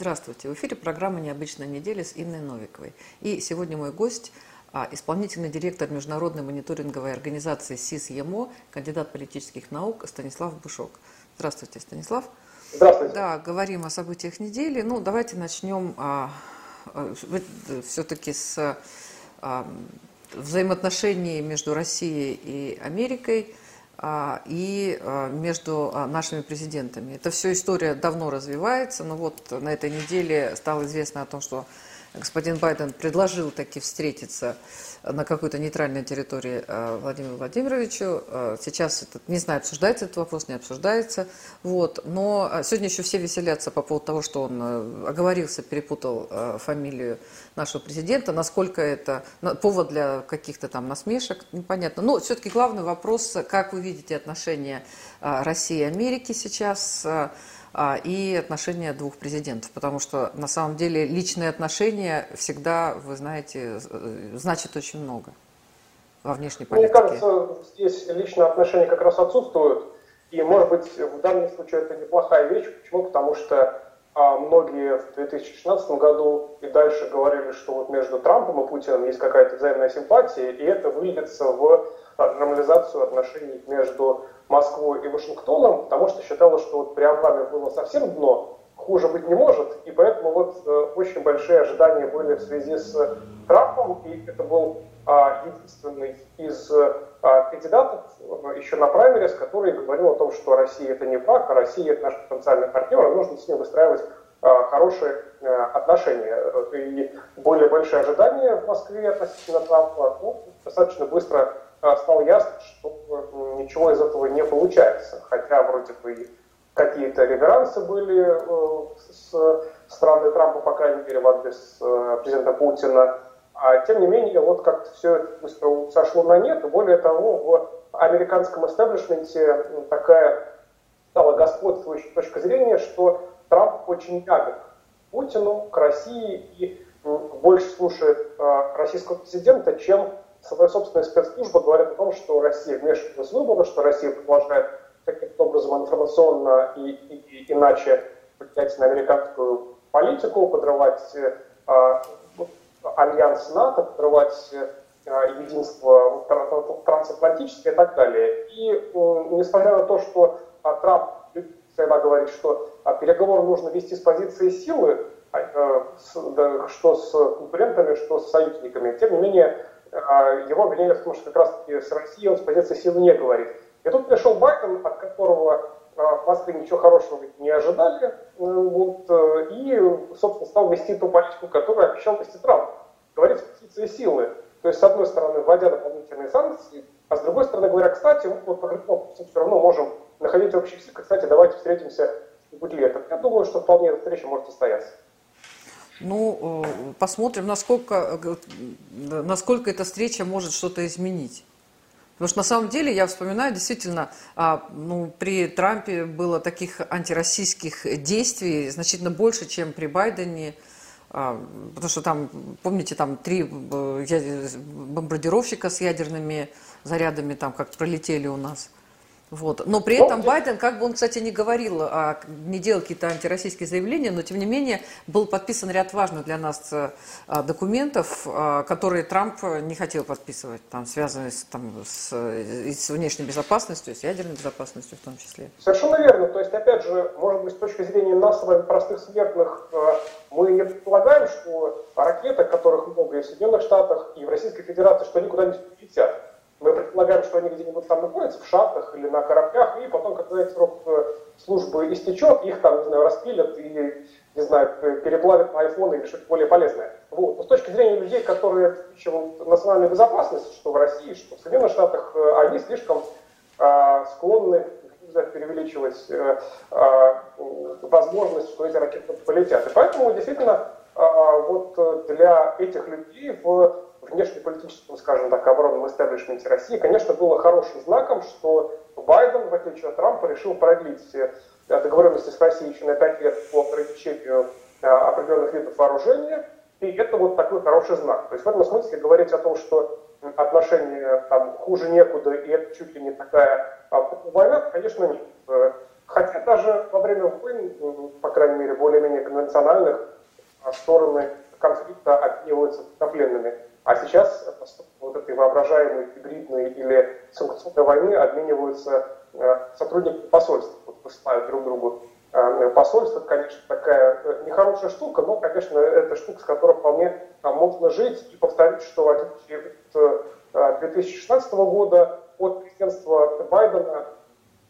Здравствуйте. В эфире программа «Необычная неделя» с Инной Новиковой. И сегодня мой гость а, – исполнительный директор международной мониторинговой организации СИС-ЕМО, кандидат политических наук Станислав Бушок. Здравствуйте, Станислав. Здравствуйте. Да, говорим о событиях недели. Ну, давайте начнем а, а, все-таки с а, взаимоотношений между Россией и Америкой – и а, между а, нашими президентами. Это все история давно развивается, но вот на этой неделе стало известно о том, что господин Байден предложил таки встретиться на какой-то нейтральной территории э, Владимиру Владимировичу. Э, сейчас, это, не знаю, обсуждается этот вопрос, не обсуждается. Вот. Но э, сегодня еще все веселятся по поводу того, что он оговорился, перепутал фамилию нашего президента. Насколько это повод для каких-то там насмешек, непонятно. Но все-таки главный вопрос, как вы видите отношения России и Америки сейчас – и отношения двух президентов, потому что на самом деле личные отношения всегда, вы знаете, э, значит очень много во внешней политике. Мне кажется, здесь личные отношения как раз отсутствуют, и, может быть, в данном случае это неплохая вещь. Почему? Потому что а, многие в 2016 году и дальше говорили, что вот между Трампом и Путиным есть какая-то взаимная симпатия, и это выльется в нормализацию отношений между Москвой и Вашингтоном, потому что считала, что вот при Обаме было совсем дно, хуже быть не может, и поэтому вот э, очень большие ожидания были в связи с Трампом, и это был а, единственный из а, кандидатов э, еще на праймерис, который говорил о том, что Россия это не враг, а Россия это наш потенциальный партнер, и нужно с ним выстраивать а, хорошие а, отношения. И более большие ожидания в Москве относительно Трампа ну, достаточно быстро стало ясно, что ничего из этого не получается. Хотя вроде бы какие-то реверансы были э, с стороны Трампа, по крайней мере, в адрес э, президента Путина. А тем не менее, вот как-то все это быстро сошло на нет. И более того, в американском истеблишменте такая стала господствующая точка зрения, что Трамп очень мягок к Путину, к России и больше слушает э, российского президента, чем собственная спецслужба говорит о том, что Россия вмешивается в выборы, что Россия продолжает каким-то образом информационно и, и, и иначе влиять на американскую политику, подрывать э, альянс НАТО, подрывать э, единство трансатлантическое и так далее. И э, несмотря на то, что э, Трамп всегда говорит, что э, переговоры нужно вести с позиции силы, э, с, да, что с конкурентами, что с союзниками, тем не менее его обвинение в том, что как раз-таки с Россией он с позиции силы не говорит. И тут пришел Байден, от которого а, в Москве ничего хорошего не ожидали, э, вот, э, и, собственно, стал вести ту политику, которую обещал вести Трамп. Говорить с позиции силы. То есть, с одной стороны, вводя дополнительные санкции, а с другой стороны, говоря, кстати, мы вот по все равно можем находить общий язык, кстати, давайте встретимся в летом. Я думаю, что вполне эта встреча может состояться. Ну, э, посмотрим, насколько, э, насколько эта встреча может что-то изменить. Потому что на самом деле, я вспоминаю, действительно, а, ну, при Трампе было таких антироссийских действий значительно больше, чем при Байдене. А, потому что там, помните, там три э, бомбардировщика с ядерными зарядами там как пролетели у нас. Вот. Но при этом Байден, как бы он, кстати, не говорил, а, не делал какие-то антироссийские заявления, но тем не менее был подписан ряд важных для нас а, документов, а, которые Трамп не хотел подписывать, там, связанные с, там, с, с внешней безопасностью, с ядерной безопасностью в том числе. Совершенно верно. То есть, опять же, может быть, с точки зрения нас, с вами, простых смертных, мы не предполагаем, что ракеты, которых много и в Соединенных Штатах, и в Российской Федерации, что никуда не летят. Мы предполагаем, что они где-нибудь там находятся, в шахтах или на кораблях, и потом, когда их срок э, службы истечет, их там, не знаю, распилят и, не знаю, переплавят на iPhone или что-то более полезное. Вот. Но с точки зрения людей, которые ищут национальную безопасность, что в России, что в Соединенных Штатах, э, они слишком э, склонны преувеличивать э, э, возможность, что эти ракеты полетят. И поэтому действительно э, вот для этих людей в внешнеполитическом, скажем так, оборонном истеблишменте России, конечно, было хорошим знаком, что Байден, в отличие от Трампа, решил продлить э, договоренности с Россией еще на 5 лет по ограничению э, определенных видов вооружения, и это вот такой хороший знак. То есть в этом смысле говорить о том, что отношения там хуже некуда, и это чуть ли не такая а, война, конечно, нет. Э, Хотя даже во время войн, по крайней мере, более-менее конвенциональных, стороны конфликта обмениваются пленными. А сейчас вот этой воображаемой гибридной или санкционной войны обмениваются э, сотрудники посольств, вот высылают друг другу э, посольство, конечно, такая э, нехорошая штука, но, конечно, это штука, с которой вполне можно жить. И повторить, что в отличие от 2016 года от президентства Байдена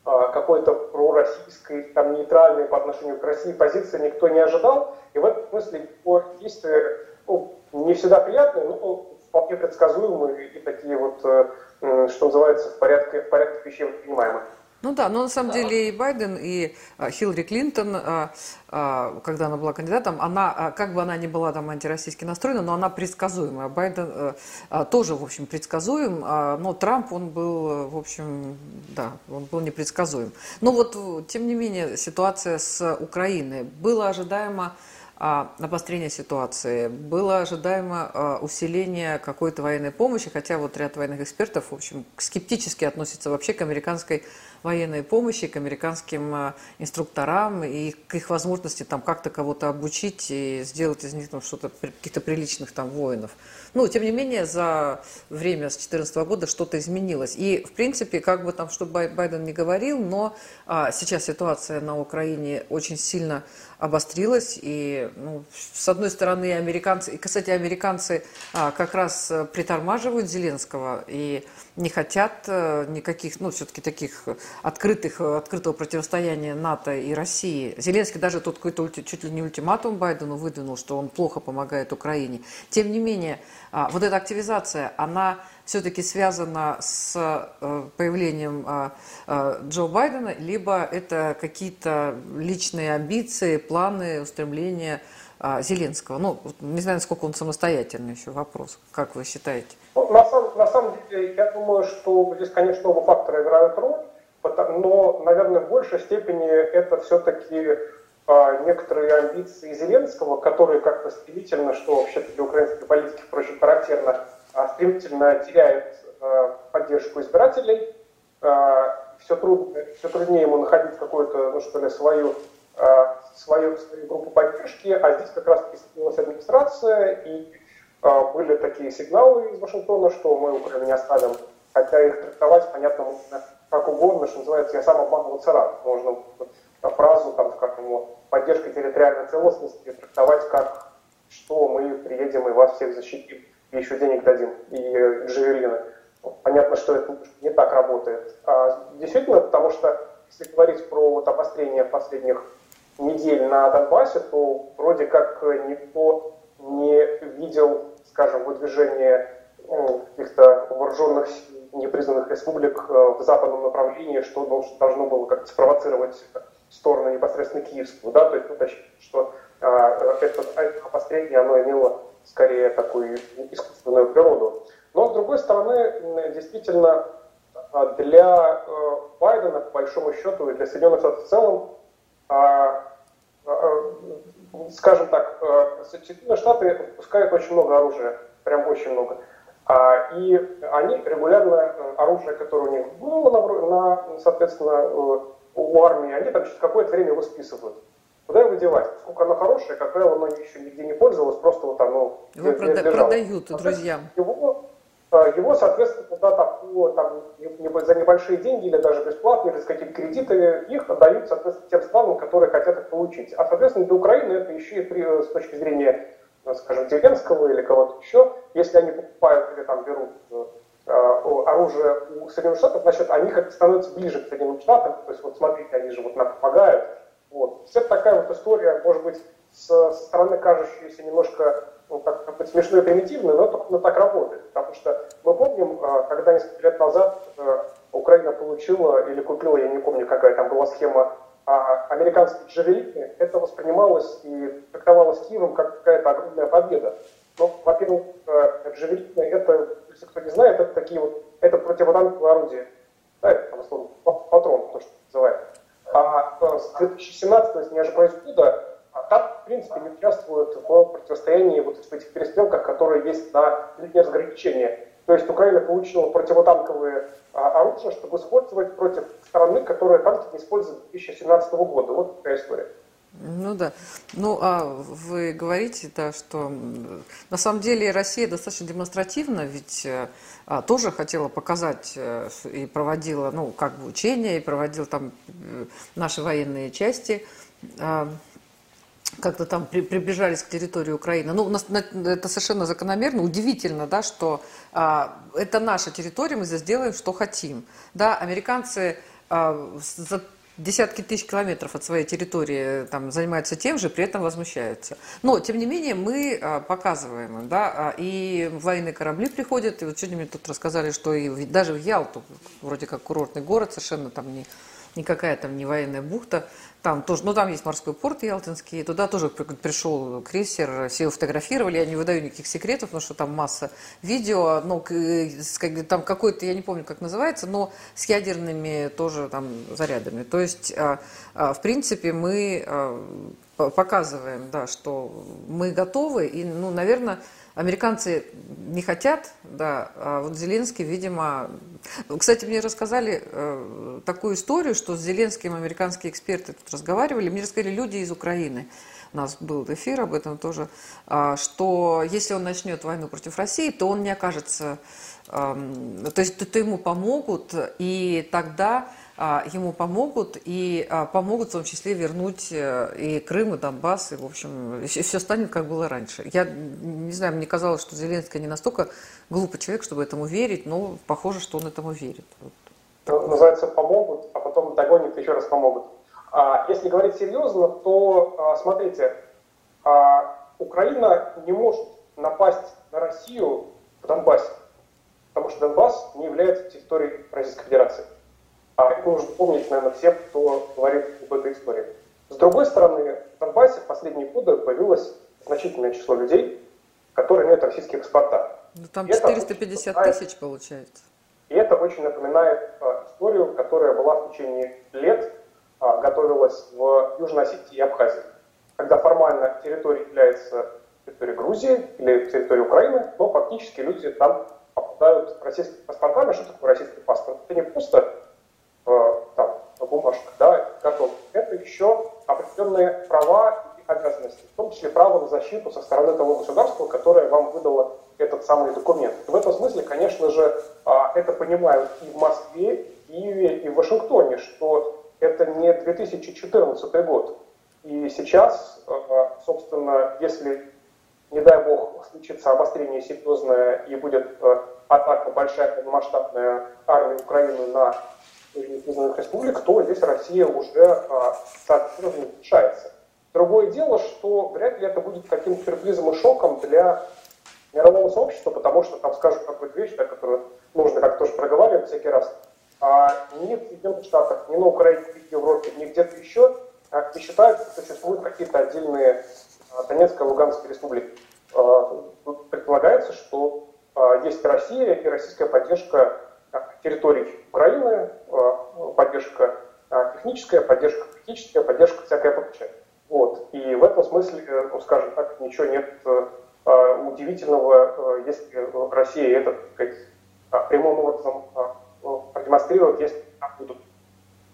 какой-то пророссийской, там, нейтральной по отношению к России позиции никто не ожидал. И в этом смысле его действия ну, не всегда приятные, но вполне предсказуемые и такие вот, э, что называется, в порядке, в порядке вещей воспринимаемых. Ну да, но на самом деле и Байден, и а, Хиллари Клинтон, а, а, когда она была кандидатом, она, как бы она ни была там антироссийски настроена, но она предсказуемая. Байден тоже, в общем, предсказуем, но Трамп, он был, в общем, да, он был непредсказуем. Но вот, тем не менее, ситуация с Украиной. Было ожидаемо обострение ситуации. Было ожидаемо а, усиление какой-то военной помощи, хотя вот ряд военных экспертов, в общем, скептически относятся вообще к американской военной помощи, к американским а, инструкторам и к их возможности там как-то кого-то обучить и сделать из них там что-то, каких-то приличных там воинов. Ну, тем не менее, за время с 2014 года что-то изменилось. И, в принципе, как бы там, что Байден не говорил, но а, сейчас ситуация на Украине очень сильно обострилась. И, ну, с одной стороны, американцы, и, кстати, американцы а, как раз притормаживают Зеленского и не хотят а, никаких, ну, все-таки таких открытых, открытого противостояния НАТО и России. Зеленский даже тут какой-то чуть ли не ультиматум Байдену выдвинул, что он плохо помогает Украине. Тем не менее, вот эта активизация, она все-таки связана с э, появлением а, а, Джо Байдена, либо это какие-то личные амбиции, планы, устремления Зеленского? Ну, не знаю, насколько он самостоятельный еще вопрос. Как вы считаете? Ну, на, самом, на самом деле, я думаю, что здесь, конечно, оба фактора играют роль, но, наверное, в большей степени это все-таки некоторые амбиции Зеленского, которые как-то стремительно, что вообще-то для украинской политики, впрочем, характерно, а, стремительно теряет а, поддержку избирателей. А, все, трудно, все труднее ему находить какую-то, ну что ли, свою, свою, свою группу поддержки, а здесь как раз присоединилась администрация, и были такие сигналы из Вашингтона, что мы Украину не оставим, хотя их трактовать, понятно, как угодно, что называется, я сам обманываться рад. Можно фразу, там, скажем, поддержка территориальной целостности трактовать как, что мы приедем и вас всех защитим, и еще денег дадим, и джавелины. Понятно, что это не так работает. А действительно, потому что если говорить про вот обострение последних недель на Донбассе, то вроде как никто не видел, скажем, выдвижение каких-то вооруженных непризнанных республик э, в западном направлении, что должно было как-то спровоцировать сторону непосредственно киевскую, да, то есть уточнить, что а, это, это обострение, оно имело скорее такую искусственную природу. Но, с другой стороны, действительно, а, для э, Байдена, по большому счету, и для Соединенных Штатов в целом, а, а, скажем так, Соединенные Штаты выпускают очень много оружия, прям очень много. И они регулярно оружие, которое у них было, на, соответственно, э, у армии, они там через какое-то время его списывают. Куда его девать? Сколько оно хорошее, как правило, оно еще нигде не пользовалось, просто вот оно Его прода- продают друзьям. Его, а, его, соответственно, куда-то по, там, за небольшие деньги или даже бесплатно, или с какими-то кредитами, их отдают, соответственно, тем странам, которые хотят их получить. А, соответственно, для Украины это еще и при, с точки зрения, скажем, Зеленского или кого-то еще, если они покупают или там берут Э, оружие у Соединенных Штатов, значит, они как становятся ближе к Соединенным Штатам, то есть вот смотрите, они же вот нам помогают. Вот. Вся такая вот история, может быть, со стороны кажущаяся немножко ну, так, как бы смешной и примитивной, но, но так работает. Потому что мы помним, э, когда несколько лет назад э, Украина получила или купила, я не помню, какая там была схема, а, американские джавелины, это воспринималось и трактовалось Киевом как какая-то огромная победа. Но, во-первых, джавелины это если кто не знает, это такие вот, это противотанковое орудие. Да, это там, условно, патрон, то, что называют. А э, с 2017, если не ошибаюсь, года, а там, в принципе, не участвуют в противостоянии вот в этих перестрелках, которые есть на линии разграничения. То есть Украина получила противотанковые а, оружие, чтобы использовать против страны, которая танки не использует с 2017 года. Вот такая история. Ну да. Ну, а вы говорите, да, что на самом деле Россия достаточно демонстративно, ведь а, тоже хотела показать э, и проводила, ну, как бы учения, и проводила там э, наши военные части. А, как-то там при, приближались к территории Украины. Ну, нас это совершенно закономерно, удивительно, да, что а, это наша территория, мы здесь делаем, что хотим. Да, американцы а, за десятки тысяч километров от своей территории там, занимаются тем же, при этом возмущаются. Но, тем не менее, мы а, показываем, да, а, и военные корабли приходят, и вот сегодня мне тут рассказали, что и даже в Ялту, вроде как курортный город, совершенно там не, никакая там не военная бухта, там тоже, ну там есть морской порт Ялтинский, туда тоже пришел крейсер, все его фотографировали, я не выдаю никаких секретов, потому что там масса видео, ну, там какой-то, я не помню, как называется, но с ядерными тоже там зарядами. То есть, а, а, в принципе, мы а, показываем, да, что мы готовы, и, ну, наверное, Американцы не хотят, да, а вот Зеленский, видимо... Кстати, мне рассказали э, такую историю, что с Зеленским американские эксперты тут разговаривали, мне рассказали люди из Украины, у нас был эфир об этом тоже, э, что если он начнет войну против России, то он не окажется... Э, то есть то, то ему помогут, и тогда ему помогут, и а, помогут в том числе вернуть э, и Крым, и Донбасс, и, в общем, все станет, как было раньше. Я не знаю, мне казалось, что Зеленский не настолько глупый человек, чтобы этому верить, но похоже, что он этому верит. Называется «помогут», а потом догонят еще раз помогут. А если говорить серьезно, то, смотрите, Украина не может напасть на Россию в Донбассе, потому что Донбасс не является территорией Российской Федерации. А это нужно помнить, наверное, всем, кто говорит об этой истории. С другой стороны, в Донбассе в последние годы появилось значительное число людей, которые имеют российские паспорта. Ну, там 450 тысяч получается. И это очень напоминает а, историю, которая была в течение лет, а, готовилась в Южной Осетии и Абхазии. Когда формально территория является территорией Грузии или территорией Украины, но фактически люди там попадают российскими паспортами. Что такое российский паспорт? Это не просто бумажках, да, готов. Это еще определенные права и обязанности, в том числе право на защиту со стороны того государства, которое вам выдало этот самый документ. В этом смысле, конечно же, а, это понимают и в Москве, и в Киеве, и в Вашингтоне, что это не 2014 год. И сейчас, э, собственно, если, не дай бог, случится обострение серьезное и будет э, атака большая полномасштабная армии Украины на республик, то здесь Россия уже а, соответственно решается. Другое дело, что вряд ли это будет каким-то сюрпризом и шоком для мирового сообщества, потому что там скажут какую-то вещь, которую нужно как-то тоже проговаривать всякий раз. А ни в Соединенных Штатах, ни на Украине, ни в Европе, ни где-то еще а, не считают, что существуют какие-то отдельные а, Донецкой и Луганской республики. Предполагается, что есть Россия и российская поддержка территорий Украины, э, поддержка э, техническая, поддержка политическая, поддержка всякая прочая. Вот. И в этом смысле, э, ну, скажем так, ничего нет удивительного, если Россия это прямым образом продемонстрирует, если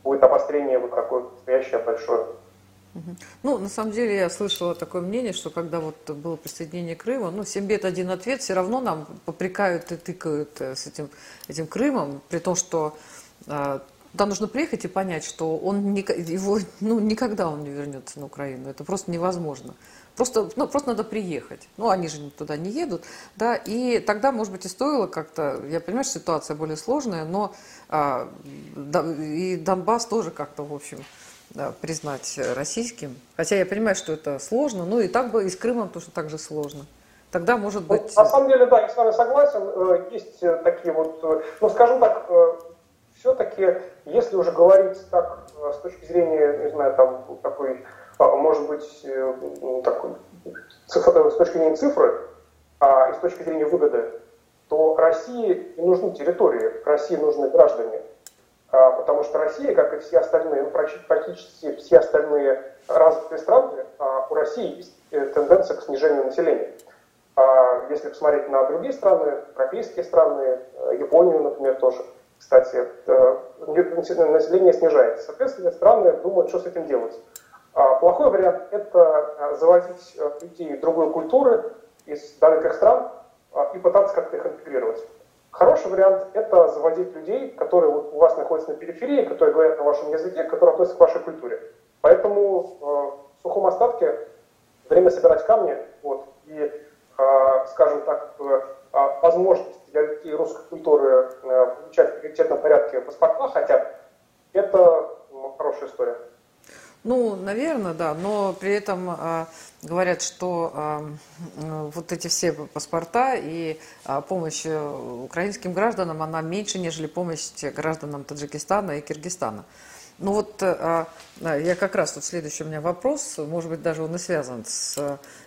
будет обострение вот такое настоящее большое. Ну, на самом деле, я слышала такое мнение, что когда вот было присоединение Крыма, ну, 7 бед, один ответ, все равно нам попрекают и тыкают э, с этим, этим Крымом, при том, что э, туда нужно приехать и понять, что он его, ну, никогда он не вернется на Украину. Это просто невозможно. Просто, ну, просто надо приехать. Ну, они же туда не едут. Да, и тогда, может быть, и стоило как-то... Я понимаю, что ситуация более сложная, но а, и Донбасс тоже как-то, в общем, да, признать российским. Хотя я понимаю, что это сложно, ну и так бы и с Крымом тоже так же сложно. Тогда может ну, быть... Ну, на самом деле, да, я с вами согласен. Э, есть э, такие вот, э, ну скажем так, все-таки, если уже говорить так с точки зрения, не знаю, там такой, а, может быть, такой, цифр, с точки зрения цифры, а и с точки зрения выгоды, то России не нужны территории, России нужны граждане. А, потому что Россия, как и все остальные, ну, практически все остальные развитые страны, а, у России есть э, тенденция к снижению населения. А, если посмотреть на другие страны, европейские страны, Японию, например, тоже, кстати, население снижается. Соответственно, страны думают, что с этим делать. Плохой вариант – это заводить людей другой культуры из далеких стран и пытаться как-то их интегрировать. Хороший вариант – это заводить людей, которые у вас находятся на периферии, которые говорят на вашем языке, которые относятся к вашей культуре. Поэтому э, в сухом остатке время собирать камни вот, и, э, скажем так, э, возможность для людей русской культуры э, получать в приоритетном порядке паспорта хотя бы, это ну, хорошая история. Ну, наверное, да, но при этом э, говорят, что э, вот эти все паспорта и э, помощь украинским гражданам, она меньше, нежели помощь гражданам Таджикистана и Киргизстана. Ну вот э, я как раз, вот следующий у меня вопрос, может быть, даже он и связан с,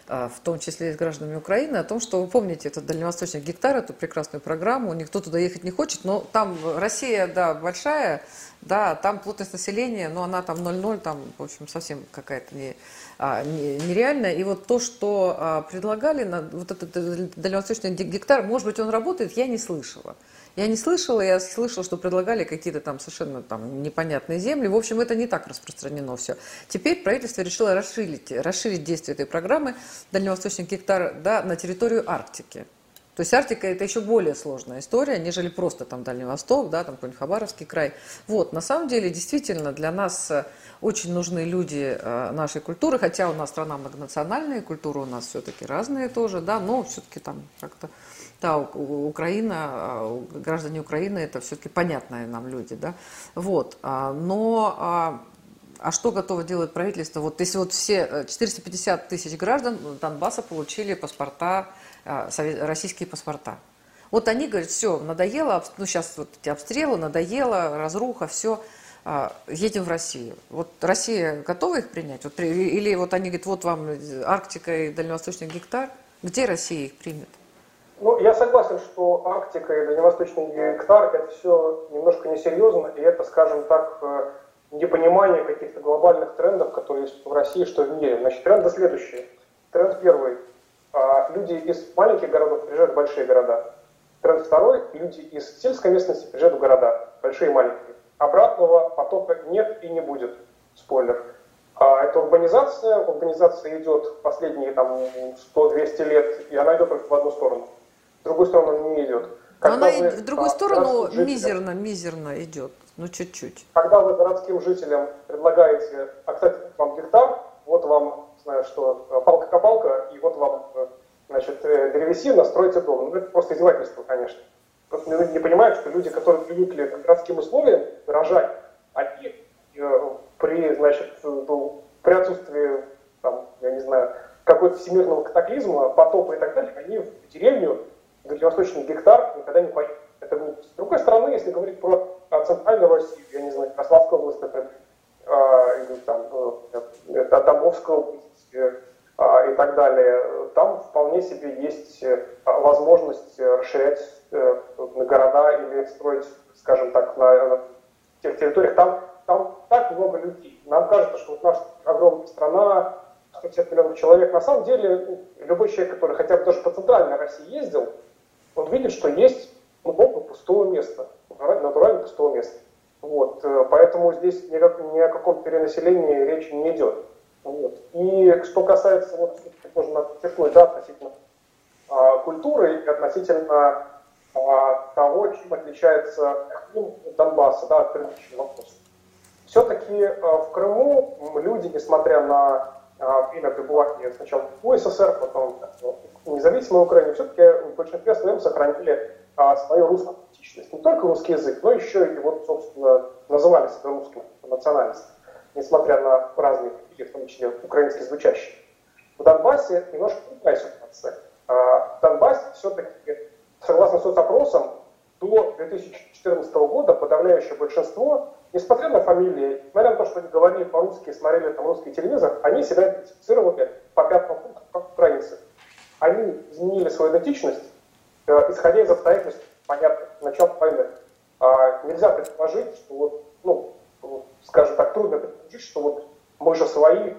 э, в том числе и с гражданами Украины, о том, что вы помните этот дальневосточный гектар, эту прекрасную программу, никто туда ехать не хочет, но там Россия, да, большая, да, там плотность населения, но она там 0,0, там, в общем, совсем какая-то не, а, не, нереальная. И вот то, что а, предлагали, вот этот дальневосточный гектар, может быть, он работает, я не слышала. Я не слышала, я слышала, что предлагали какие-то там совершенно там непонятные земли. В общем, это не так распространено все. Теперь правительство решило расширить, расширить действие этой программы «Дальневосточный гектар» да, на территорию Арктики. То есть Арктика это еще более сложная история, нежели просто там Дальний Восток, да, там какой-нибудь Хабаровский край. Вот, на самом деле, действительно, для нас э, очень нужны люди э, нашей культуры, хотя у нас страна многонациональная, культура у нас все-таки разные тоже, да, но все-таки там как-то да, Украина, а, граждане Украины это все-таки понятные нам люди, да, вот, а, но а, а что готово делать правительство? Вот если вот все 450 э, тысяч граждан Донбасса получили паспорта российские паспорта. Вот они говорят, все, надоело, ну сейчас вот эти обстрелы, надоело, разруха, все, едем в Россию. Вот Россия готова их принять? Вот, или вот они говорят, вот вам Арктика и Дальневосточный гектар, где Россия их примет? Ну, я согласен, что Арктика и Дальневосточный гектар это все немножко несерьезно, и это, скажем так, э, непонимание каких-то глобальных трендов, которые есть в России, что в мире. Значит, тренды следующие. Тренд первый а люди из маленьких городов приезжают в большие города. Тренд второй, люди из сельской местности приезжают в города, большие и маленькие. Обратного потока нет и не будет. Спойлер. А это урбанизация. Урбанизация идет последние там 100-200 лет, и она идет только в одну сторону. В другую сторону она не идет. Когда она вы, в другую сторону жителям, мизерно, мизерно идет, ну чуть-чуть. Когда вы городским жителям предлагаете, а, кстати, вам гектар, вот вам знаю, что э, палка-копалка, и вот вам, э, значит, э, древесина, стройте дом. Ну, это просто издевательство, конечно. Просто люди не понимают, что люди, которые привыкли к городским условиям рожать, они при, значит, ну, при отсутствии, там, я не знаю, какой-то всемирного катаклизма, потопа и так далее, они в деревню, в дальневосточный гектар никогда не поедут. Это глупость. С другой стороны, если говорить про центральную Россию, я не знаю, Ярославскую область, например, а, или там, Тамбовская область, а, и так далее, там вполне себе есть э, возможность расширять э, на города или строить, скажем так, на тех территориях. Там, там так много людей. Нам кажется, что вот наша огромная страна, 150 миллионов человек, на самом деле ну, любой человек, который хотя бы даже по центральной России ездил, он видит, что есть много пустого места, натурально пустого места. Вот, э, поэтому здесь ни, ни о каком перенаселении речи не идет. Вот. И что касается, вот, можно подчеркнуть, да, относительно а, культуры и относительно а, того, чем отличается Крым от Донбасса, да, от предыдущего вопроса. Все-таки а, в Крыму люди, несмотря на время пребывания сначала в СССР, потом в независимой Украине, все-таки в большинстве своем сохранили а, свою русскую идентичность. Не только русский язык, но еще и вот, собственно, называли себя русским национальностью несмотря на разные в том числе украински звучащие. В Донбассе немножко другая ситуация. А, в Донбассе все-таки, согласно соцопросам, до 2014 года подавляющее большинство, несмотря на фамилии, несмотря на то, что они говорили по-русски, смотрели там русский телевизор, они себя идентифицировали по пятому пункту как украинцы. Они изменили свою идентичность, э, исходя из обстоятельств, понятно, начала войны. А нельзя предположить, что вот, ну, скажем так, трудно предположить, что вот мы же свои,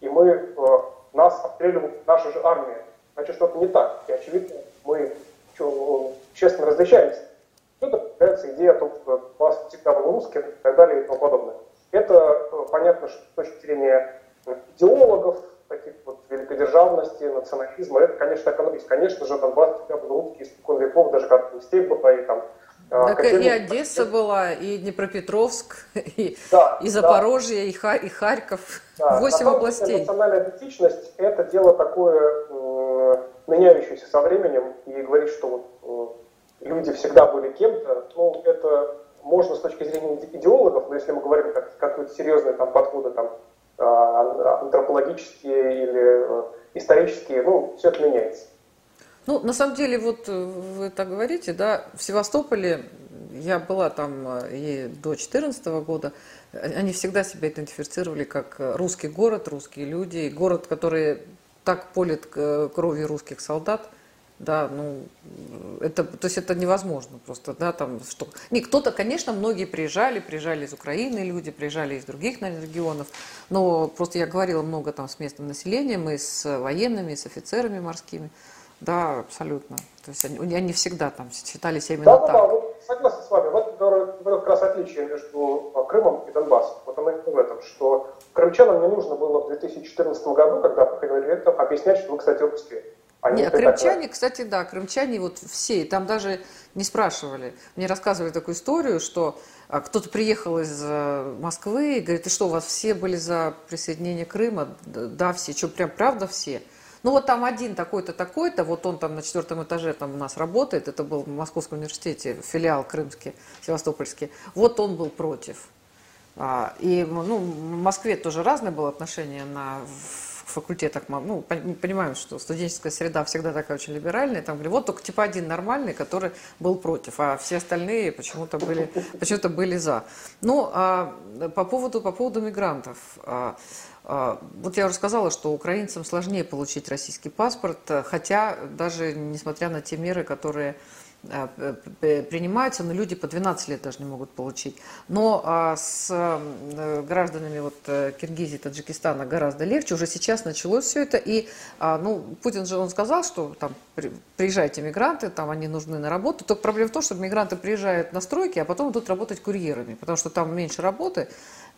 и мы, э, нас обстреливают наша же армия. Значит, что-то не так. И очевидно, мы честно различаемся. Тут появляется идея о том, что вас всегда был русским и так далее и тому подобное. Это э, понятно, что с точки зрения идеологов, таких вот великодержавности, национализма, это, конечно, экономист. Конечно же, Донбасс всегда был русский испокон веков, даже как степь была, и там так и Одесса была, и Днепропетровск, и, да, и Запорожье, да. и, Ха, и Харьков. Да. Восемь областей. Национальная идентичность – это дело такое э, меняющееся со временем, и говорить, что вот, э, люди всегда были кем-то, ну, это можно с точки зрения идеологов, но если мы говорим как какие-то серьезные там, подходы там, э, антропологические или э, исторические, ну, все это меняется. Ну, на самом деле, вот э, вы так говорите, да, в Севастополе, я была там э, и до 2014 года, они всегда себя идентифицировали как русский город, русские люди, город, который так полит кровью русских солдат, да, ну, это, то есть это невозможно просто, да, там, что... Не, кто-то, конечно, многие приезжали, приезжали из Украины люди, приезжали из других, наверное, регионов, но просто я говорила много там с местным населением, и с военными, и с офицерами морскими, да, абсолютно. То есть они, они всегда там считались именно да, так. Да, да, согласен с вами. Вот это как раз отличие между а, Крымом и Донбассом. Вот оно в этом, что крымчанам не нужно было в 2014 году, когда проходили это, объяснять, что вы, кстати, русские. Они Нет, крымчане, такое. кстати, да, крымчане вот все, там даже не спрашивали. Мне рассказывали такую историю, что а, кто-то приехал из э, Москвы и говорит, и что, у вас все были за присоединение Крыма? Да, все. Что, прям правда все? Ну вот там один такой-то, такой-то, вот он там на четвертом этаже там у нас работает, это был в Московском университете, филиал крымский, севастопольский, вот он был против. А, и ну, в Москве тоже разное было отношение на факультетах, ну, понимаем, что студенческая среда всегда такая очень либеральная, там говорили, вот только типа один нормальный, который был против, а все остальные почему-то были, почему-то были за. Ну, а по поводу, по поводу мигрантов. А, а, вот я уже сказала, что украинцам сложнее получить российский паспорт, хотя даже несмотря на те меры, которые принимаются, но люди по 12 лет даже не могут получить. Но а, с э, гражданами вот э, Киргизии, Таджикистана гораздо легче. Уже сейчас началось все это. И ну, Путин же он сказал, что там приезжайте мигранты, там они нужны на работу. Только проблема в том, что мигранты приезжают на стройки, а потом идут работать курьерами, потому что там меньше работы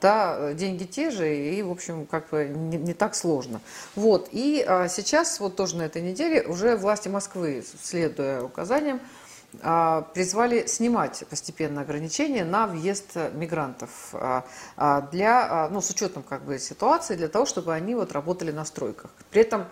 да, деньги те же, и, в общем, как бы не, не так сложно. Вот, и а, сейчас, вот тоже на этой неделе, уже власти Москвы, следуя указаниям, а, призвали снимать постепенно ограничения на въезд мигрантов а, а, для, ну, с учетом как бы ситуации, для того, чтобы они вот работали на стройках. При этом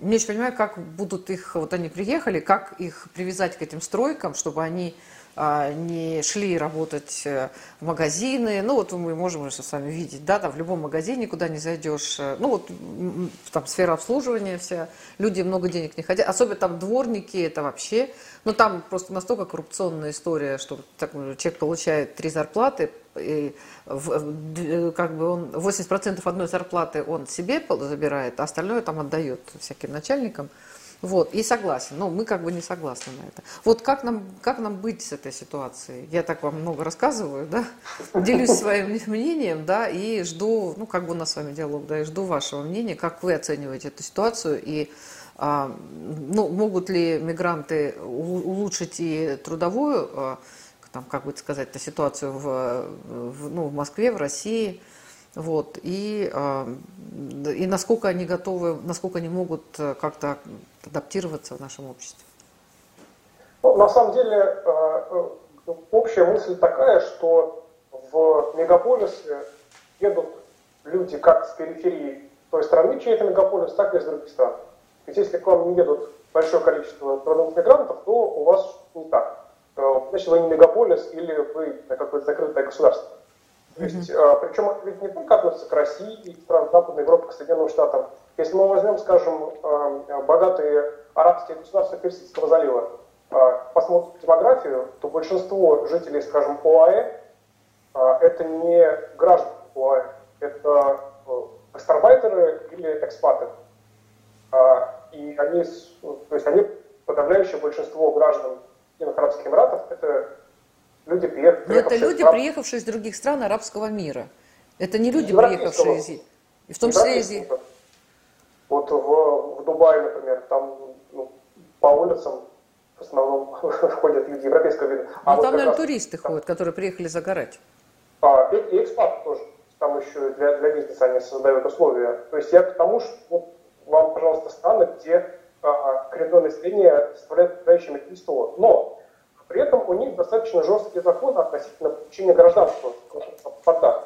не очень понимаю, как будут их, вот они приехали, как их привязать к этим стройкам, чтобы они а, не шли работать э, в магазины. Ну, вот мы можем уже с вами видеть, да, там в любом магазине, куда не зайдешь. Э, ну, вот там сфера обслуживания вся, люди много денег не хотят. Особенно там дворники, это вообще, ну, там просто настолько коррупционная история, что так, человек получает три зарплаты, и в, как бы он 80% одной зарплаты он себе забирает, а остальное там отдает всяким начальникам. Вот, и согласен. Но мы как бы не согласны на это. Вот как нам, как нам быть с этой ситуацией? Я так вам много рассказываю, да, делюсь своим мнением, да, и жду, ну, как бы у нас с вами диалог, да, и жду вашего мнения, как вы оцениваете эту ситуацию, и а, ну, могут ли мигранты улучшить и трудовую, а, там, как бы сказать, ситуацию в, в, ну, в Москве, в России, вот, и, а, и насколько они готовы, насколько они могут э, как-то адаптироваться в нашем обществе? Ну, на самом деле, э, э, общая мысль такая, что в мегаполисы едут люди как с периферии той страны, чей это мегаполис, так и из других стран. Ведь если к вам не едут большое количество трудовых мигрантов, то у вас не так. Значит, вы не мегаполис или вы какое-то закрытое государство. То есть, mm-hmm. причем это ведь не только относится к России и странам Западной Европы, к Соединенным Штатам. Если мы возьмем, скажем, а, богатые арабские государства Персидского залива, а, посмотрим демографию, то большинство жителей, скажем, ОАЭ, это не граждане ОАЭ, это гастарбайтеры или экспаты. И они, то есть они, подавляющее большинство граждан Арабских Эмиратов, это люди, приехавшие... Но это люди, приехавшие из других стран арабского мира. Это не люди, приехавшие из... И в том числе из... Вот в, в Дубае, например, там ну, по улицам в основном ходят люди европейского вида. А ну, вот там, наверное, раз, туристы там, ходят, которые приехали загорать. А, и, и экспаты тоже. Там еще для, для бизнеса они создают условия. То есть я к тому, что вот, вам, пожалуйста, страны, где а, а коренное население составляет подавляющее меньшинство. Но при этом у них достаточно жесткие законы относительно получения гражданства в паспортах.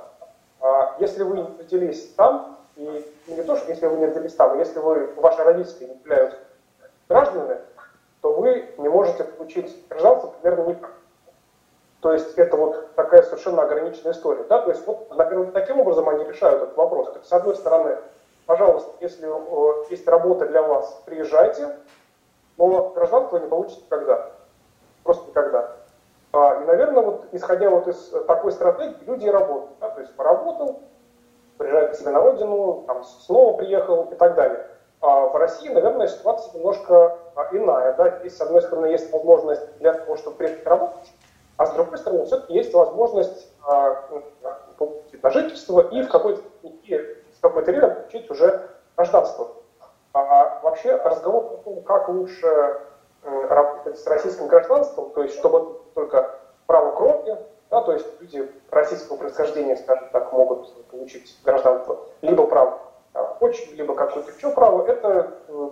А, если вы не родились там, и не то, что если вы не родились там, если вы, ваши родители не являются гражданами, то вы не можете получить гражданство примерно никак. То есть это вот такая совершенно ограниченная история. Да? То есть вот, наверное, таким образом они решают этот вопрос. То есть, с одной стороны, пожалуйста, если э, есть работа для вас, приезжайте, но гражданство не получите никогда. Просто никогда. А, и, наверное, вот исходя вот из такой стратегии, люди и работают. Да? То есть поработал, приезжает к себе на родину, там, снова приехал и так далее. А в России, наверное, ситуация немножко а, иная. Да? Здесь, с одной стороны, есть возможность для того, чтобы приехать работать, а с другой стороны, все-таки есть возможность а, получить на жительство и в какой-то в какой-то время получить уже гражданство. А вообще разговор о том, как лучше с российским гражданством, то есть чтобы только право крови, да, то есть люди российского происхождения, скажем так, могут получить гражданство, либо право почвы, либо какое-то еще право, это э,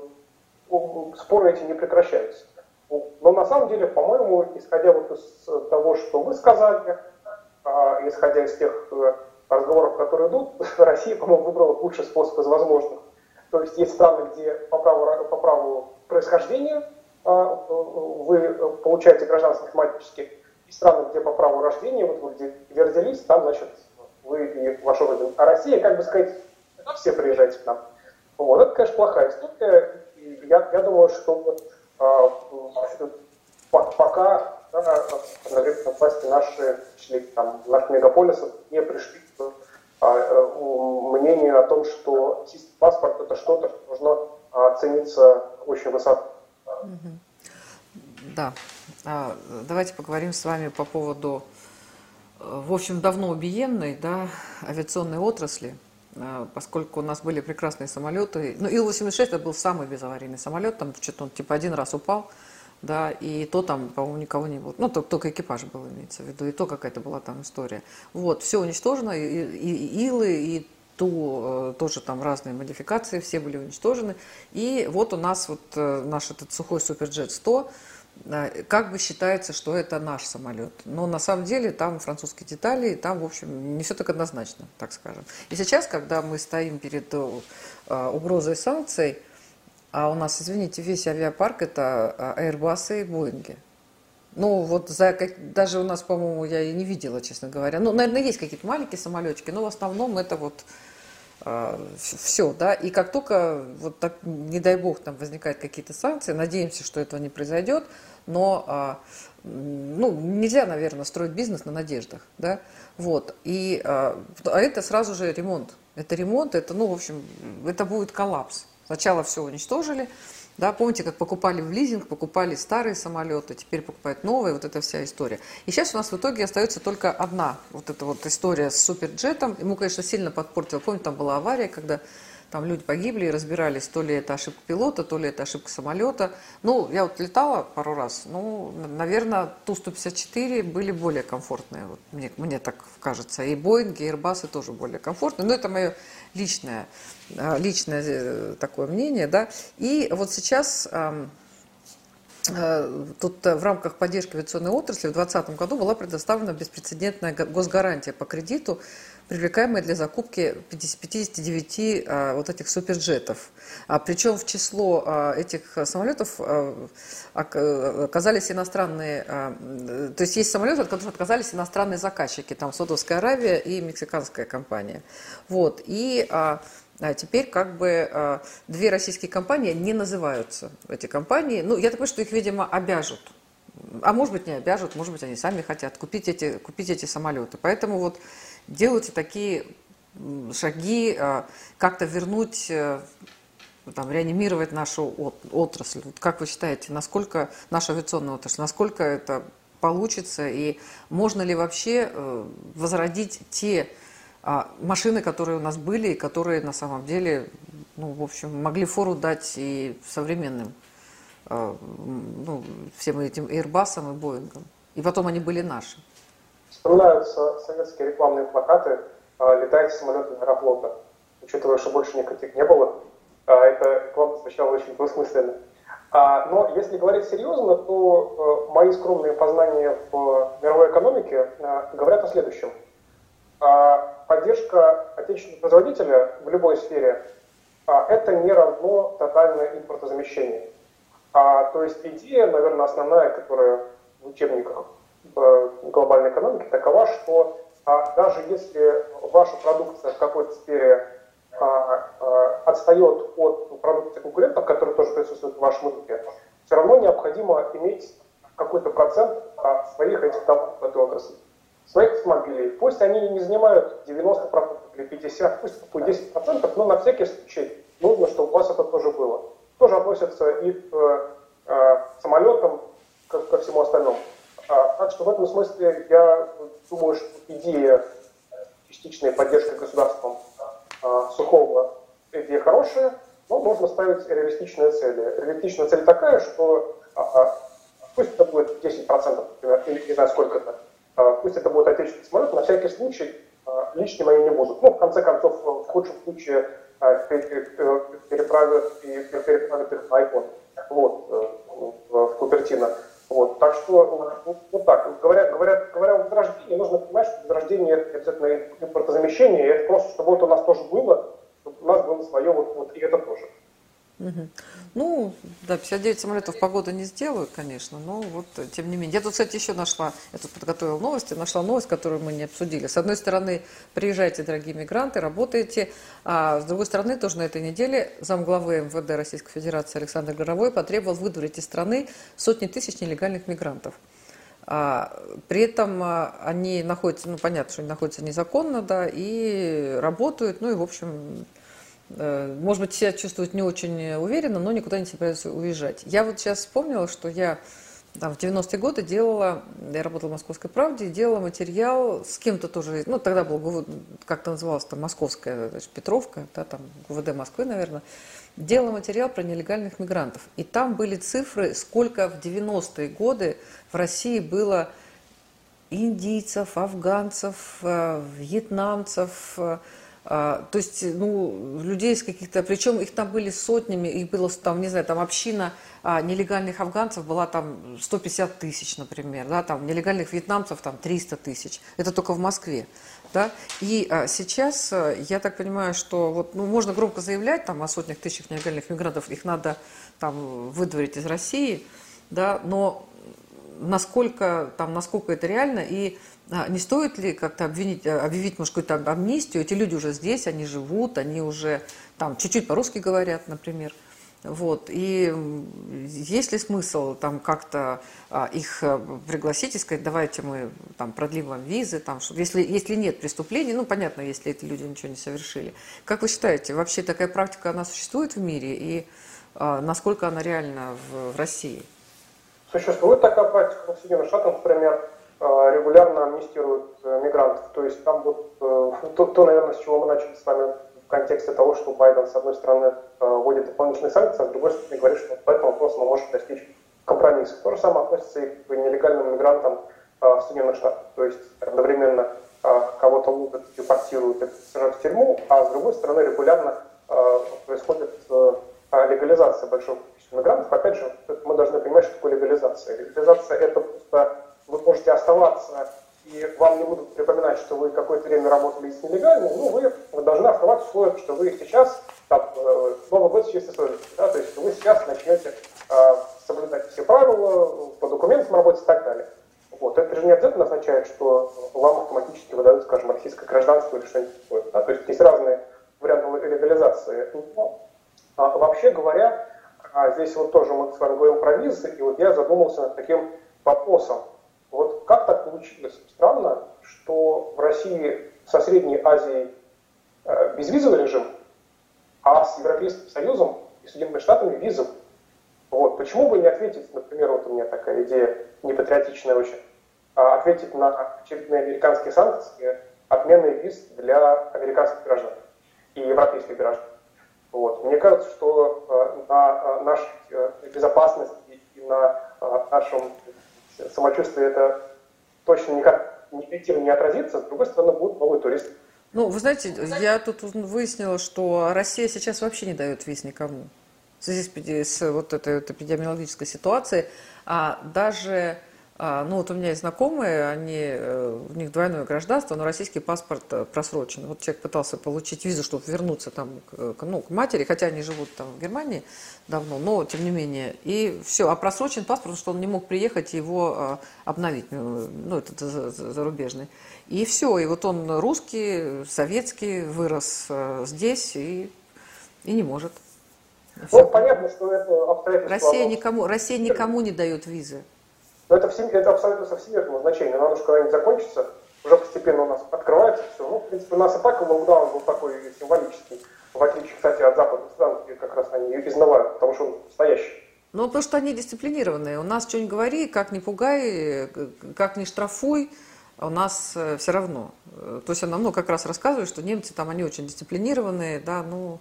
споры эти не прекращаются. Но на самом деле, по-моему, исходя вот из того, что вы сказали, а, исходя из тех э, разговоров, которые идут, Россия, по-моему, выбрала лучший способ из возможных. То есть есть страны, где по праву, по праву происхождения вы получаете гражданство автоматически, и страны, где по праву рождения, вот вы где, где родились, там, значит, вы и ваша родина. А Россия, как бы сказать, все приезжайте к нам. Вот, это, конечно, плохая история. И я, я думаю, что вот а, пока да, наверное, власти наши, шли, там, наших мегаполисов не пришли к а, мнению о том, что паспорт это что-то, что должно а, цениться очень высоко. Да. Давайте поговорим с вами по поводу, э, в общем, давно убиенной да, авиационной отрасли. А, поскольку у нас были прекрасные самолеты. Ну, Ил-86 это был самый безаварийный самолет, там что-то он типа один раз упал, да, и то там, по-моему, никого не было. Ну, только экипаж был, имеется в виду, и то какая-то была там история. Вот, все уничтожено, и, и, и Илы, и Ту, э, тоже там разные модификации, все были уничтожены. И вот у нас вот э, наш этот сухой Суперджет 100, как бы считается, что это наш самолет. Но на самом деле там французские детали, и там, в общем, не все так однозначно, так скажем. И сейчас, когда мы стоим перед э, угрозой санкций, а у нас, извините, весь авиапарк это э, Airbus и Boeing. Ну, вот за, даже у нас, по-моему, я и не видела, честно говоря. Ну, наверное, есть какие-то маленькие самолетики, но в основном это вот все, да, и как только, вот так, не дай бог, там возникают какие-то санкции, надеемся, что этого не произойдет, но, а, ну, нельзя, наверное, строить бизнес на надеждах, да, вот, и, а, а это сразу же ремонт, это ремонт, это, ну, в общем, это будет коллапс. Сначала все уничтожили, да, помните, как покупали в лизинг, покупали старые самолеты, теперь покупают новые, вот эта вся история. И сейчас у нас в итоге остается только одна вот эта вот история с суперджетом. Ему, конечно, сильно подпортил. Помните, там была авария, когда там люди погибли и разбирались, то ли это ошибка пилота, то ли это ошибка самолета. Ну, я вот летала пару раз, ну, наверное, Ту-154 были более комфортные, вот, мне, мне так кажется. И Боинги, и Airbus тоже более комфортные. Но это мое личное, а, личное э, такое мнение, да. И вот сейчас э, тут в рамках поддержки авиационной отрасли в 2020 году была предоставлена беспрецедентная госгарантия по кредиту привлекаемые для закупки 59 а, вот этих суперджетов. А, причем в число а, этих самолетов а, оказались иностранные, а, то есть есть самолеты, от которых отказались иностранные заказчики, там Саудовская Аравия и мексиканская компания. Вот, и а, а теперь как бы а, две российские компании не называются, эти компании, ну, я так понимаю, что их, видимо, обяжут а может быть не обяжут, может быть они сами хотят купить эти, купить эти самолеты. Поэтому вот делайте такие шаги, а, как-то вернуть, э, там, реанимировать нашу отрасль. Вот как вы считаете, насколько наша авиационная отрасль, насколько это получится и можно ли вообще э, возродить те а, машины, которые у нас были и которые на самом деле, ну, в общем, могли фору дать и современным ну, всем этим Airbus и Боингом. И потом они были наши. Вспоминаются советские рекламные плакаты «Летайте самолетами аэрофлота». Учитывая, что больше никаких не было, это реклама звучала очень двусмысленно. Но если говорить серьезно, то мои скромные познания в мировой экономике говорят о следующем. Поддержка отечественного производителя в любой сфере – это не равно тотальное импортозамещение. То есть идея, наверное, основная, которая в учебниках глобальной экономики такова, что а, даже если ваша продукция в какой-то сфере а, а, отстает от продукции конкурентов, которые тоже присутствуют в вашем рынке, все равно необходимо иметь какой-то процент своих этих товаров в этой отрасли. Своих автомобилей. Пусть они не занимают 90% или 50%, пусть будет 10%, но на всякий случай нужно, чтобы у вас это тоже было. Тоже относится и к э, самолетам, ко, ко всему остальному. А, так что в этом смысле я думаю, что идея частичной поддержки государством а, сухого идея хорошая, но можно ставить реалистичные цели. Реалистичная цель такая, что а, пусть это будет 10%, например, или не знаю сколько это, а, пусть это будет отечественный самолет, на всякий случай лишним они не будут. Ну, в конце концов, в худшем случае переправят, и переправят их на iPhone. Вот, э, в Купертино. Вот, так что вот, вот так. Говоря, говоря, говоря о возрождении, нужно понимать, что возрождение это обязательно импортозамещение, и это просто, чтобы вот у нас тоже было, чтобы у нас было свое, вот, вот и это тоже. Ну, да, 59 самолетов погода не сделают, конечно, но вот тем не менее. Я тут, кстати, еще нашла, я тут подготовила новости, нашла новость, которую мы не обсудили. С одной стороны, приезжайте, дорогие мигранты, работаете, а с другой стороны, тоже на этой неделе замглавы МВД Российской Федерации Александр Горовой потребовал выдворить из страны сотни тысяч нелегальных мигрантов. А, при этом а, они находятся, ну понятно, что они находятся незаконно, да, и работают, ну и в общем Э, может быть, себя чувствуют не очень уверенно, но никуда не собираются уезжать. Я вот сейчас вспомнила, что я там, в 90-е годы делала, я работала в «Московской правде», делала материал с кем-то тоже, ну, тогда был, как-то называлось, там, Московская, значит, Петровка, да, там, ГУВД Москвы, наверное, делала материал про нелегальных мигрантов. И там были цифры, сколько в 90-е годы в России было индийцев, афганцев, э, вьетнамцев, э, то есть, ну, людей из каких-то, причем их там были сотнями, их было там, не знаю, там община а, нелегальных афганцев была там 150 тысяч, например, да, там нелегальных вьетнамцев там 300 тысяч. Это только в Москве. Да? И а, сейчас, а, я так понимаю, что вот, ну, можно громко заявлять там, о сотнях тысячах нелегальных мигрантов, их надо там, выдворить из России, да, но насколько, там, насколько это реально и а не стоит ли как-то обвинить, э, объявить, может, какую-то амнистию? Эти люди уже здесь, они живут, они уже там чуть-чуть по-русски говорят, например. Вот. И есть ли смысл там как-то а, их э, пригласить и сказать, давайте мы там продлим вам визы, там, что, если, если нет преступлений, ну, понятно, если эти люди ничего не совершили. Как вы считаете, вообще такая практика, она существует в мире и а, насколько она реальна в, в России? Существует такая практика в Соединенных Штатах, например, регулярно амнистируют э, мигрантов. То есть там вот э, то, то, наверное, с чего мы начали с вами в контексте того, что Байден, с одной стороны, вводит дополнительные санкции, а с другой стороны, говорит, что по этому вопросу мы можем достичь компромисса. То же самое относится и к нелегальным мигрантам в Соединенных Штатах. То есть одновременно кого-то ловят, депортируют и в тюрьму, а с другой стороны регулярно происходит легализация большого количества мигрантов. Опять же, мы должны понимать, что такое легализация. Легализация – это просто вы можете оставаться, и вам не будут припоминать, что вы какое-то время работали с нелегальным, ну, вы, вы должны оставаться в условиях, что вы сейчас, там, э, Новый год с чистой совестью, да, то есть вы сейчас начнете э, соблюдать все правила, по документам работать и так далее. Вот. Это же не обязательно означает, что вам автоматически выдают, скажем, российское гражданство или что-нибудь такое. Да? То есть есть разные варианты легализации. Но, а, вообще говоря, а здесь вот тоже мы с вами говорим про визы, и вот я задумался над таким вопросом. Вот как так получилось? Странно, что в России со Средней Азией э, безвизовый режим, а с Европейским Союзом и Соединенными Штатами визовый. Вот. Почему бы не ответить, например, вот у меня такая идея непатриотичная очень, а ответить на очередные американские санкции отмены виз для американских граждан и европейских граждан. Вот. Мне кажется, что э, на э, нашу э, безопасность на нашем самочувствии это точно никак негативно не отразится, с другой стороны, будут новые туристы. Ну, вы знаете, я тут выяснила, что Россия сейчас вообще не дает виз никому в связи с, с вот этой вот эпидемиологической ситуацией, а даже ну вот у меня есть знакомые, они, э, у них двойное гражданство, но российский паспорт э, просрочен. Вот человек пытался получить визу, чтобы вернуться там к, ну, к матери, хотя они живут там в Германии давно, но тем не менее. И все, а просрочен паспорт, потому что он не мог приехать и его а, обновить, ну, ну этот зарубежный. И все, и вот он русский, советский, вырос э, здесь и, и не может. Ну, понятно, что это обстоятельство... Россия никому, Россия никому не дает визы. Но это, всем, это абсолютно со всемирного значения. Надо же когда-нибудь закончится, уже постепенно у нас открывается все. Ну, в принципе, у нас и так локдаун был такой символический, в отличие, кстати, от западных стран, где как раз они изнывают, потому что он настоящий. Ну, потому что они дисциплинированные. У нас что-нибудь говори, как не пугай, как не штрафуй, у нас э, все равно. То есть она, ну, как раз рассказывает, что немцы там, они очень дисциплинированные, да, ну,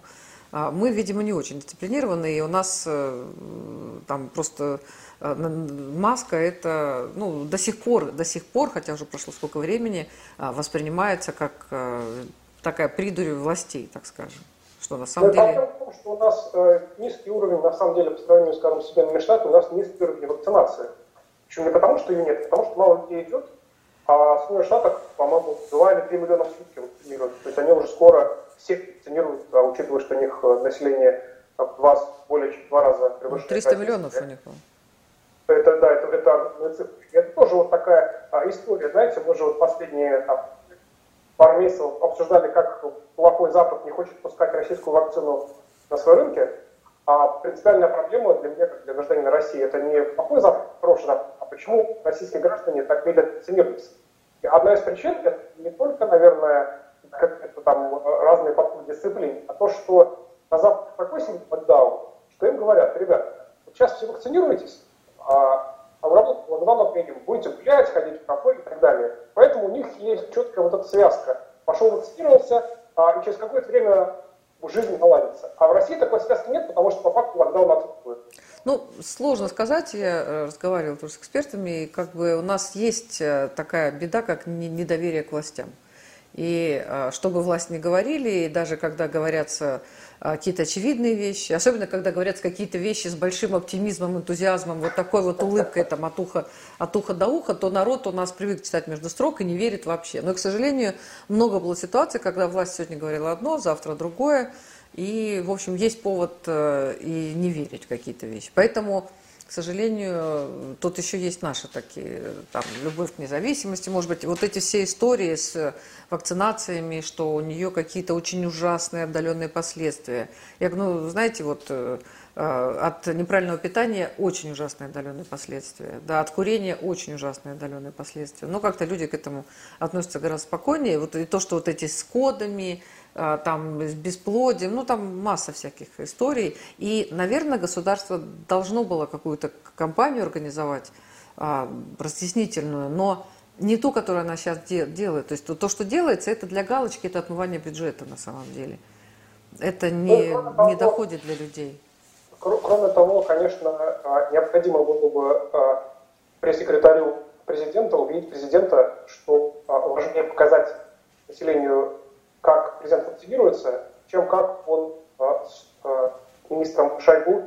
а мы, видимо, не очень дисциплинированные, и у нас э, там просто Э, маска это ну, до сих пор, до сих пор, хотя уже прошло сколько времени, э, воспринимается как э, такая придурь властей, так скажем. Что на самом Но деле... том, что у нас низкий уровень, на самом деле, по сравнению, скажем, с Соединенными Штатами, у нас низкий уровень вакцинации. Причем не потому, что ее нет, а потому что мало людей идет, а в Соединенных Штатах, по-моему, 2 или 3 миллиона в сутки вакцинируют. То есть они уже скоро всех вакцинируют, а учитывая, что у них население в два, более чем в два раза превышает. 300 миллионов у них. Это, да, это, это цифры. Это тоже вот такая а, история, знаете, мы же вот последние там, пару месяцев обсуждали, как плохой Запад не хочет пускать российскую вакцину на свои рынки, а принципиальная проблема для меня, как для гражданина России, это не плохой Запад, Запад, а почему российские граждане так медленно вакцинируются. И одна из причин это не только, наверное, как это там разные подходы дисциплин, а то, что на Западе такой себе поддал, что им говорят, ребят, вот сейчас все вакцинируетесь, работаете в два направления. Будете гулять, ходить в кафе и так далее. Поэтому у них есть четкая вот эта связка. Пошел вакцинировался, а, и через какое-то время жизнь наладится. А в России такой связки нет, потому что по факту локдаун отсутствует. Ну, сложно сказать, я э, разговаривала тоже с экспертами, и как бы у нас есть э, такая беда, как недоверие к властям. И э, чтобы власть не говорили, и даже когда говорятся а, какие-то очевидные вещи, особенно когда говорят какие-то вещи с большим оптимизмом, энтузиазмом, вот такой вот улыбкой там, от, уха, от уха до уха, то народ у нас привык читать между строк и не верит вообще. Но, к сожалению, много было ситуаций, когда власть сегодня говорила одно, завтра другое, и, в общем, есть повод э, и не верить в какие-то вещи. Поэтому к сожалению, тут еще есть наши такие, там, любовь к независимости, может быть, вот эти все истории с вакцинациями, что у нее какие-то очень ужасные отдаленные последствия. Я говорю, ну, знаете, вот э, от неправильного питания очень ужасные отдаленные последствия, да, от курения очень ужасные отдаленные последствия. Но как-то люди к этому относятся гораздо спокойнее. Вот и то, что вот эти с кодами, там, с бесплодием, ну, там масса всяких историй. И, наверное, государство должно было какую-то кампанию организовать а, разъяснительную, но не ту, которую она сейчас де делает. То есть то, то, что делается, это для галочки, это отмывание бюджета на самом деле. Это не, ну, не доходит для людей. Кроме того, конечно, а, необходимо было бы пресс-секретарю президента убедить президента, что важнее показать населению как президент вакцинируется, чем как он а, с а, министром Шойгу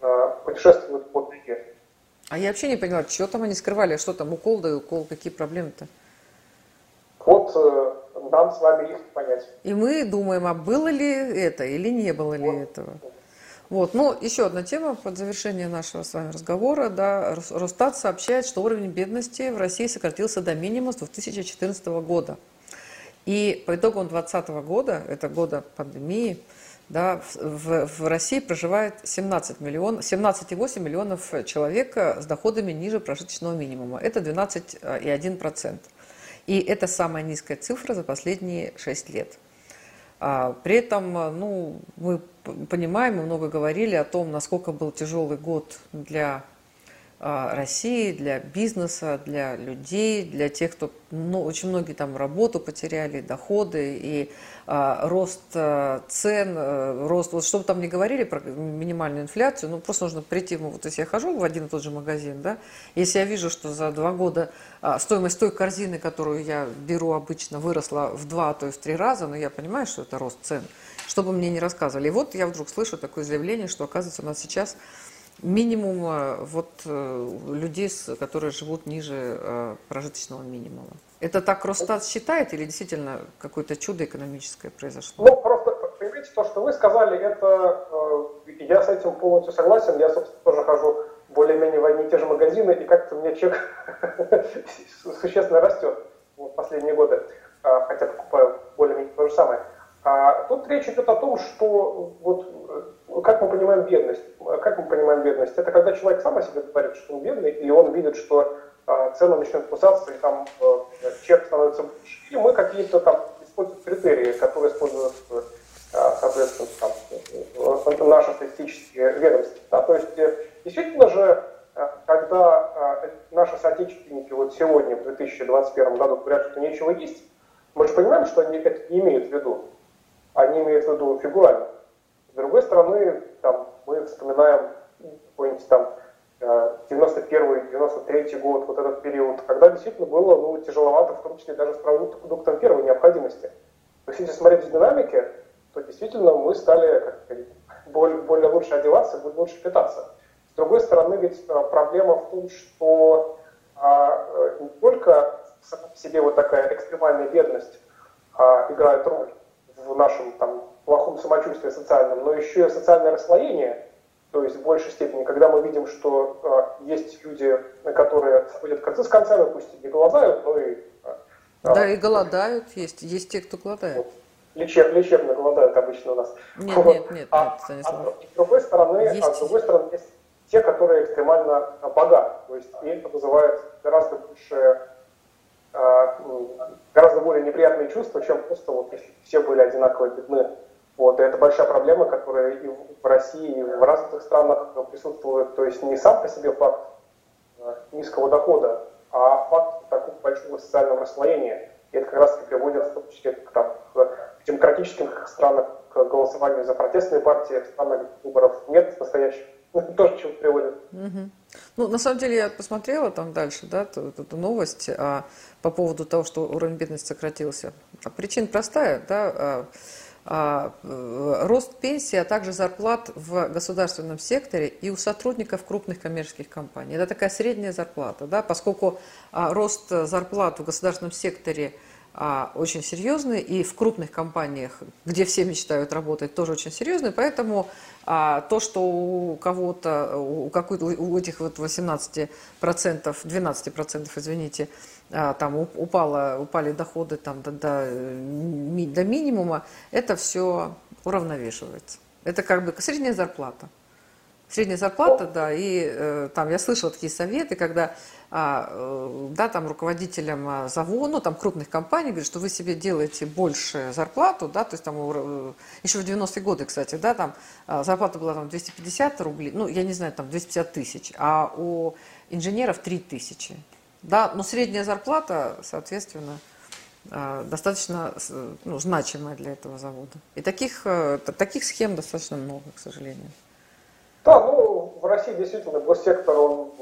а, путешествует по тайге. А я вообще не поняла, что там они скрывали, что там, укол да укол, какие проблемы-то? Вот э, нам с вами их понять. И мы думаем, а было ли это или не было ли вот. этого. Вот, ну, еще одна тема под завершение нашего с вами разговора. Да, Росстат сообщает, что уровень бедности в России сократился до минимума с 2014 года. И по итогам 2020 года, это года пандемии, да, в, в России проживает 17 миллион, 17,8 миллионов человек с доходами ниже прожиточного минимума. Это 12,1%. И это самая низкая цифра за последние 6 лет. А, при этом ну, мы понимаем, мы много говорили о том, насколько был тяжелый год для России, для бизнеса, для людей, для тех, кто ну, очень многие там работу потеряли, доходы и а, рост а, цен, а, рост, вот что бы там ни говорили про минимальную инфляцию, ну просто нужно прийти, вот если я хожу в один и тот же магазин, да, если я вижу, что за два года а, стоимость той корзины, которую я беру обычно, выросла в два, то есть в три раза, но я понимаю, что это рост цен, чтобы мне не рассказывали. И вот я вдруг слышу такое заявление, что оказывается у нас сейчас минимум э, вот, э, людей, которые живут ниже э, прожиточного минимума. Это так Росстат считает или действительно какое-то чудо экономическое произошло? Ну, просто, понимаете, то, что вы сказали, это я с этим полностью согласен. Я, собственно, тоже хожу более-менее в одни и те же магазины, и как-то мне чек существенно растет в последние годы, хотя покупаю более-менее то же самое. А тут речь идет о том, что вот как мы понимаем бедность? Как мы понимаем бедность? Это когда человек сам о себе говорит, что он бедный, или он видит, что э, цены начнут кусаться, и там э, чек становится больше. Или мы какие-то там используем критерии, которые используют, э, соответственно, там, э, наши статистические ведомства. Да? То есть, э, действительно же, э, когда наши соотечественники вот сегодня, в 2021 году, говорят, что нечего есть, мы же понимаем, что они это не имеют в виду. Они имеют в виду фигурально. С другой стороны, там, мы вспоминаем какой-нибудь там 91-93 э, год, вот этот период, когда действительно было ну, тяжеловато, в том числе даже с продуктом первой необходимости. То есть, если смотреть в динамике, то действительно мы стали как сказать, более, более лучше одеваться, более лучше питаться. С другой стороны, ведь э, проблема в том, что а, э, не только сама себе вот такая экстремальная бедность а, играет роль в нашем там, плохом самочувствии социальном, но еще и социальное расслоение, то есть в большей степени, когда мы видим, что э, есть люди, которые сходят концы с концами, пусть и не голодают, но и... Э, да, и голодают, есть, есть те, кто голодает. Лечеб, лечебно голодают обычно у нас. Нет, вот. нет, нет, а, нет, А, с другой стороны, есть. а с другой стороны, есть те, которые экстремально богаты. То есть и это вызывает гораздо больше а, гораздо более неприятные чувства, чем просто вот если все были одинаково бедны. Вот, и это большая проблема, которая и в России, и в развитых странах присутствует. То есть не сам по себе факт а, низкого дохода, а факт такого большого социального расслоения. И это как раз и приводит в том числе к, там, к демократическим странам к голосованию за протестные партии, в странах выборов нет настоящих. Тоже чего приводит. Ну, на самом деле, я посмотрела там дальше, да, эту, новость а, по поводу того, что уровень бедности сократился. А причин простая, да, а, э, рост пенсии, а также зарплат в государственном секторе и у сотрудников крупных коммерческих компаний. Это такая средняя зарплата, да, поскольку а, рост зарплат в государственном секторе – а, очень серьезный, и в крупных компаниях, где все мечтают работать, тоже очень серьезный, поэтому а, то, что у кого-то, у, какой-то, у этих вот 18%, 12%, извините, а, там упало, упали доходы там, до, до, до минимума, это все уравновешивается. Это как бы средняя зарплата. Средняя зарплата, да, и э, там я слышала такие советы, когда а, э, да, там руководителям а, завода, ну, там крупных компаний, говорят, что вы себе делаете больше зарплату, да, то есть там э, еще в 90-е годы, кстати, да, там а, зарплата была там 250 рублей, ну, я не знаю, там 250 тысяч, а у инженеров 3 тысячи, да, но средняя зарплата, соответственно, достаточно ну, значимая для этого завода. И таких, таких схем достаточно много, к сожалению. Да, ну, в России действительно госсектор, он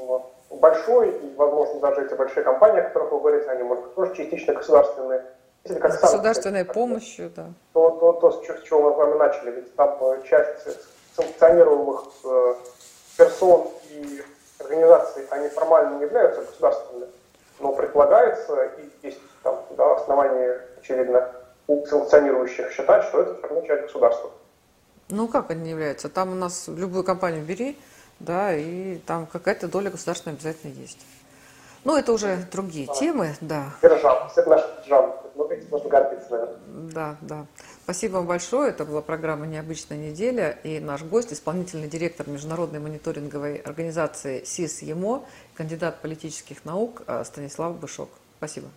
большой, и, возможно, даже эти большие компании, о которых вы говорите, они, может быть, тоже частично государственные. Если как с государственной сам, помощью, да. То, то, то, с чего мы с вами начали, ведь там э, часть санкционируемых э, персон и организаций, они формально не являются государственными, но предполагается, и есть там да, основания, очевидно, у санкционирующих считать, что это равно часть государства. Ну как они являются? Там у нас любую компанию бери, да, и там какая-то доля государственная обязательно есть. Ну, это уже другие а, темы, да. Держава, это наш держава, можно гордиться, наверное. Да, да. Спасибо вам большое. Это была программа «Необычная неделя». И наш гость, исполнительный директор международной мониторинговой организации СИС ЕМО, кандидат политических наук Станислав Бышок. Спасибо.